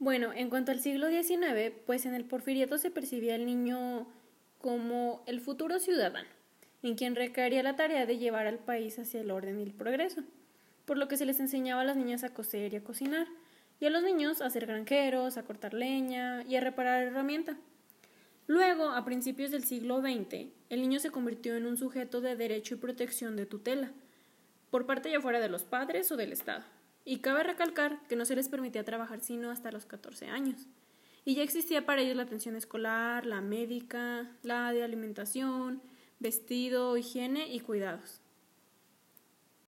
Bueno, en cuanto al siglo XIX, pues en el porfiriato se percibía al niño como el futuro ciudadano, en quien recaería la tarea de llevar al país hacia el orden y el progreso, por lo que se les enseñaba a las niñas a coser y a cocinar, y a los niños a ser granjeros, a cortar leña y a reparar herramientas. Luego, a principios del siglo XX, el niño se convirtió en un sujeto de derecho y protección de tutela, por parte ya fuera de los padres o del Estado. Y cabe recalcar que no se les permitía trabajar sino hasta los 14 años. Y ya existía para ellos la atención escolar, la médica, la de alimentación, vestido, higiene y cuidados.